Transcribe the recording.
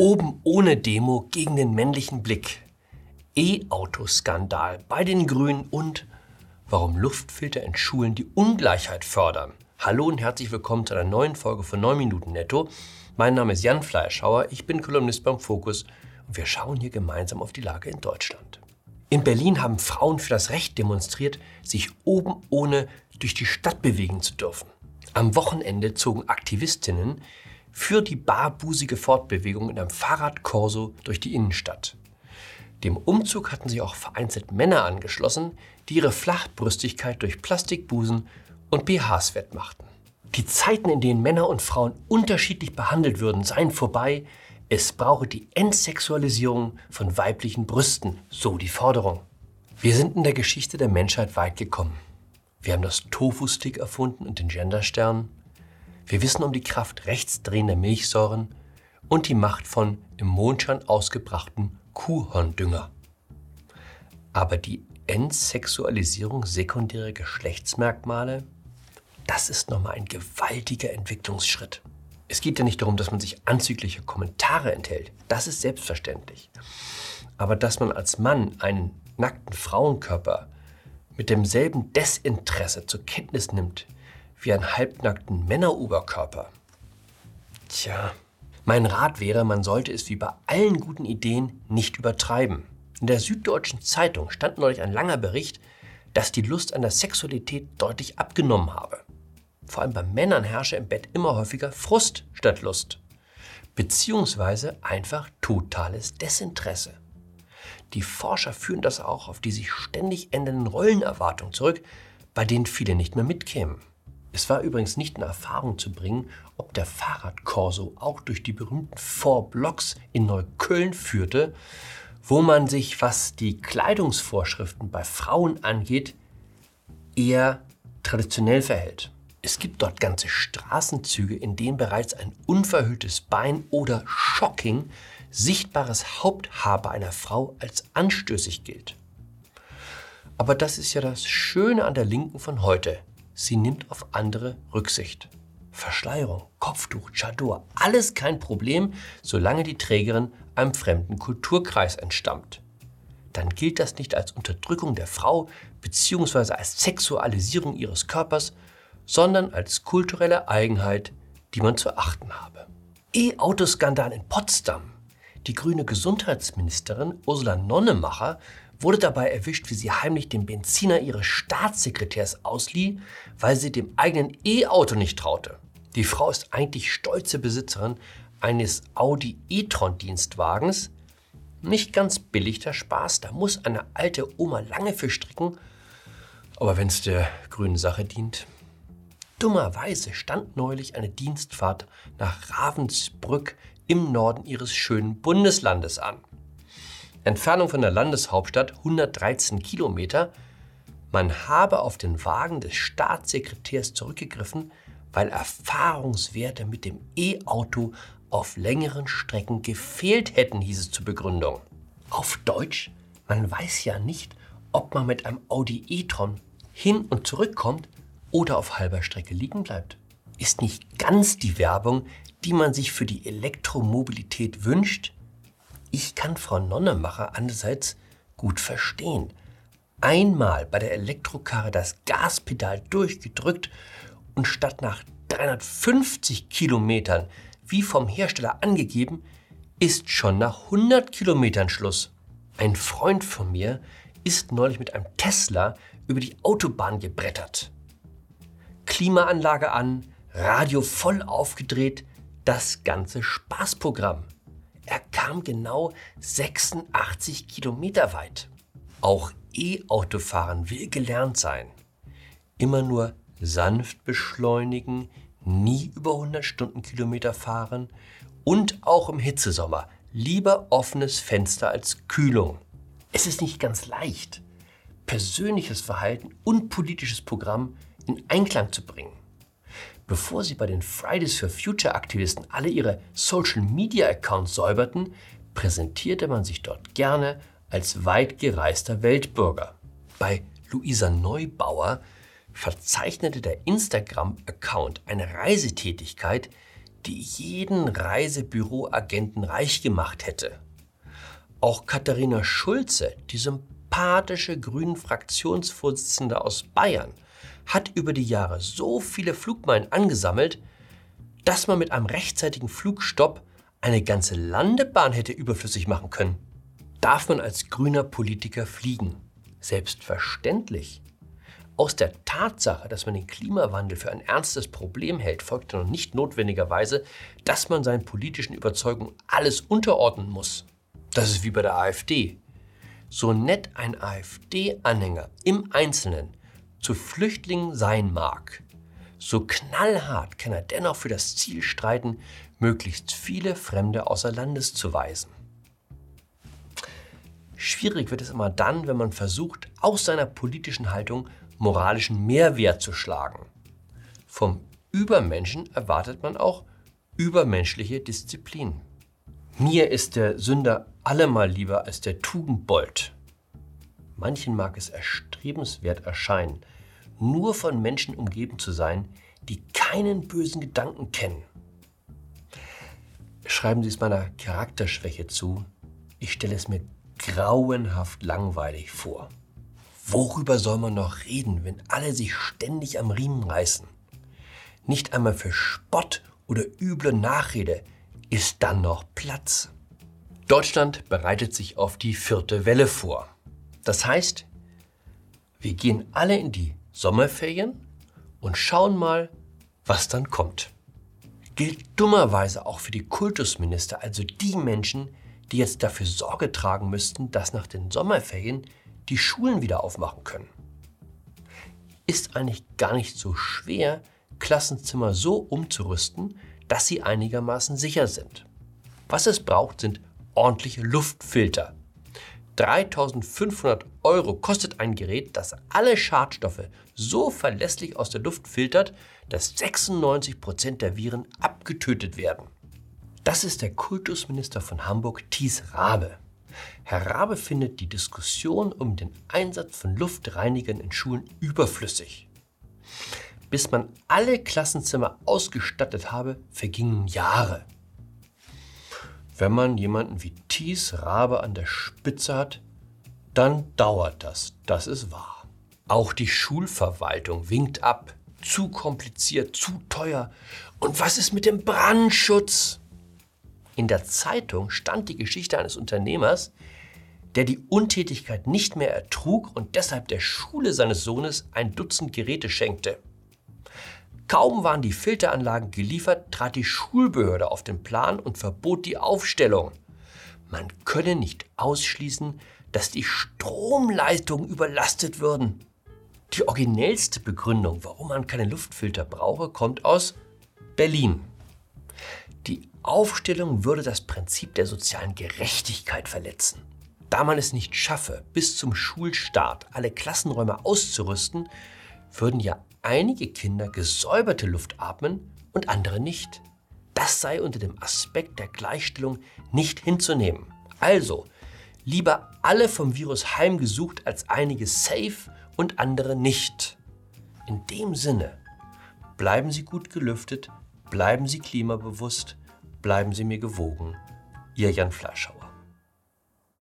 Oben ohne Demo gegen den männlichen Blick. E-Auto-Skandal bei den Grünen und warum Luftfilter in Schulen die Ungleichheit fördern. Hallo und herzlich willkommen zu einer neuen Folge von 9 Minuten Netto. Mein Name ist Jan Fleischhauer, ich bin Kolumnist beim Fokus und wir schauen hier gemeinsam auf die Lage in Deutschland. In Berlin haben Frauen für das Recht demonstriert, sich oben ohne durch die Stadt bewegen zu dürfen. Am Wochenende zogen Aktivistinnen für die barbusige Fortbewegung in einem Fahrradkorso durch die Innenstadt. Dem Umzug hatten sich auch vereinzelt Männer angeschlossen, die ihre Flachbrüstigkeit durch Plastikbusen und BHs wettmachten. Die Zeiten, in denen Männer und Frauen unterschiedlich behandelt würden, seien vorbei. Es brauche die Entsexualisierung von weiblichen Brüsten, so die Forderung. Wir sind in der Geschichte der Menschheit weit gekommen. Wir haben das Tofu-Stick erfunden und den Genderstern. Wir wissen um die Kraft rechtsdrehender Milchsäuren und die Macht von im Mondschein ausgebrachten Kuhhorndünger. Aber die Entsexualisierung sekundärer Geschlechtsmerkmale, das ist nochmal ein gewaltiger Entwicklungsschritt. Es geht ja nicht darum, dass man sich anzügliche Kommentare enthält. Das ist selbstverständlich. Aber dass man als Mann einen nackten Frauenkörper mit demselben Desinteresse zur Kenntnis nimmt, wie einen halbnackten Männeroberkörper. Tja, mein Rat wäre, man sollte es wie bei allen guten Ideen nicht übertreiben. In der Süddeutschen Zeitung stand neulich ein langer Bericht, dass die Lust an der Sexualität deutlich abgenommen habe. Vor allem bei Männern herrsche im Bett immer häufiger Frust statt Lust. Beziehungsweise einfach totales Desinteresse. Die Forscher führen das auch auf die sich ständig ändernden Rollenerwartungen zurück, bei denen viele nicht mehr mitkämen. Es war übrigens nicht in Erfahrung zu bringen, ob der Fahrradkorso auch durch die berühmten Four Blocks in Neukölln führte, wo man sich, was die Kleidungsvorschriften bei Frauen angeht, eher traditionell verhält. Es gibt dort ganze Straßenzüge, in denen bereits ein unverhülltes Bein oder shocking sichtbares Haupthaar bei einer Frau als anstößig gilt. Aber das ist ja das Schöne an der Linken von heute sie nimmt auf andere Rücksicht. Verschleierung, Kopftuch, Chador, alles kein Problem, solange die Trägerin einem fremden Kulturkreis entstammt. Dann gilt das nicht als Unterdrückung der Frau bzw. als Sexualisierung ihres Körpers, sondern als kulturelle Eigenheit, die man zu achten habe. E-Autoskandal in Potsdam. Die grüne Gesundheitsministerin Ursula Nonnemacher wurde dabei erwischt, wie sie heimlich den Benziner ihres Staatssekretärs auslieh, weil sie dem eigenen E-Auto nicht traute. Die Frau ist eigentlich stolze Besitzerin eines Audi e-tron Dienstwagens. Nicht ganz billig der Spaß, da muss eine alte Oma lange für stricken. Aber wenn es der grünen Sache dient. Dummerweise stand neulich eine Dienstfahrt nach Ravensbrück im Norden ihres schönen Bundeslandes an. Entfernung von der Landeshauptstadt 113 Kilometer. Man habe auf den Wagen des Staatssekretärs zurückgegriffen, weil Erfahrungswerte mit dem E-Auto auf längeren Strecken gefehlt hätten, hieß es zur Begründung. Auf Deutsch, man weiß ja nicht, ob man mit einem Audi e-tron hin und zurückkommt oder auf halber Strecke liegen bleibt. Ist nicht ganz die Werbung, die man sich für die Elektromobilität wünscht, ich kann Frau Nonnemacher andererseits gut verstehen. Einmal bei der Elektrokarre das Gaspedal durchgedrückt und statt nach 350 Kilometern, wie vom Hersteller angegeben, ist schon nach 100 Kilometern Schluss. Ein Freund von mir ist neulich mit einem Tesla über die Autobahn gebrettert. Klimaanlage an, Radio voll aufgedreht, das ganze Spaßprogramm. Kam genau 86 Kilometer weit. Auch E-Autofahren will gelernt sein. Immer nur sanft beschleunigen, nie über 100 Stundenkilometer fahren und auch im Hitzesommer lieber offenes Fenster als Kühlung. Es ist nicht ganz leicht, persönliches Verhalten und politisches Programm in Einklang zu bringen. Bevor sie bei den Fridays for Future Aktivisten alle ihre Social Media Accounts säuberten, präsentierte man sich dort gerne als weit gereister Weltbürger. Bei Luisa Neubauer verzeichnete der Instagram-Account eine Reisetätigkeit, die jeden Reisebüroagenten reich gemacht hätte. Auch Katharina Schulze, die sympathische grünen Fraktionsvorsitzende aus Bayern, hat über die Jahre so viele Flugmeilen angesammelt, dass man mit einem rechtzeitigen Flugstopp eine ganze Landebahn hätte überflüssig machen können. Darf man als grüner Politiker fliegen? Selbstverständlich. Aus der Tatsache, dass man den Klimawandel für ein ernstes Problem hält, folgt noch nicht notwendigerweise, dass man seinen politischen Überzeugungen alles unterordnen muss. Das ist wie bei der AfD. So nett ein AfD-Anhänger im Einzelnen zu Flüchtlingen sein mag, so knallhart kann er dennoch für das Ziel streiten, möglichst viele Fremde außer Landes zu weisen. Schwierig wird es immer dann, wenn man versucht, aus seiner politischen Haltung moralischen Mehrwert zu schlagen. Vom Übermenschen erwartet man auch übermenschliche Disziplin. Mir ist der Sünder allemal lieber als der Tugendbold. Manchen mag es erstrebenswert erscheinen, nur von Menschen umgeben zu sein, die keinen bösen Gedanken kennen. Schreiben Sie es meiner Charakterschwäche zu. Ich stelle es mir grauenhaft langweilig vor. Worüber soll man noch reden, wenn alle sich ständig am Riemen reißen? Nicht einmal für Spott oder üble Nachrede ist dann noch Platz. Deutschland bereitet sich auf die vierte Welle vor. Das heißt, wir gehen alle in die Sommerferien und schauen mal, was dann kommt. Gilt dummerweise auch für die Kultusminister, also die Menschen, die jetzt dafür Sorge tragen müssten, dass nach den Sommerferien die Schulen wieder aufmachen können. Ist eigentlich gar nicht so schwer, Klassenzimmer so umzurüsten, dass sie einigermaßen sicher sind. Was es braucht, sind ordentliche Luftfilter, 3500 Euro kostet ein Gerät, das alle Schadstoffe so verlässlich aus der Luft filtert, dass 96 Prozent der Viren abgetötet werden. Das ist der Kultusminister von Hamburg, Thies Rabe. Herr Rabe findet die Diskussion um den Einsatz von Luftreinigern in Schulen überflüssig. Bis man alle Klassenzimmer ausgestattet habe, vergingen Jahre. Wenn man jemanden wie Thies Rabe an der Spitze hat, dann dauert das, das ist wahr. Auch die Schulverwaltung winkt ab. Zu kompliziert, zu teuer. Und was ist mit dem Brandschutz? In der Zeitung stand die Geschichte eines Unternehmers, der die Untätigkeit nicht mehr ertrug und deshalb der Schule seines Sohnes ein Dutzend Geräte schenkte. Kaum waren die Filteranlagen geliefert, trat die Schulbehörde auf den Plan und verbot die Aufstellung. Man könne nicht ausschließen, dass die Stromleitungen überlastet würden. Die originellste Begründung, warum man keine Luftfilter brauche, kommt aus Berlin. Die Aufstellung würde das Prinzip der sozialen Gerechtigkeit verletzen. Da man es nicht schaffe, bis zum Schulstart alle Klassenräume auszurüsten, würden ja einige Kinder gesäuberte Luft atmen und andere nicht. Das sei unter dem Aspekt der Gleichstellung nicht hinzunehmen. Also, lieber alle vom Virus heimgesucht als einige safe und andere nicht. In dem Sinne, bleiben Sie gut gelüftet, bleiben Sie klimabewusst, bleiben Sie mir gewogen. Ihr Jan Fleischhauer.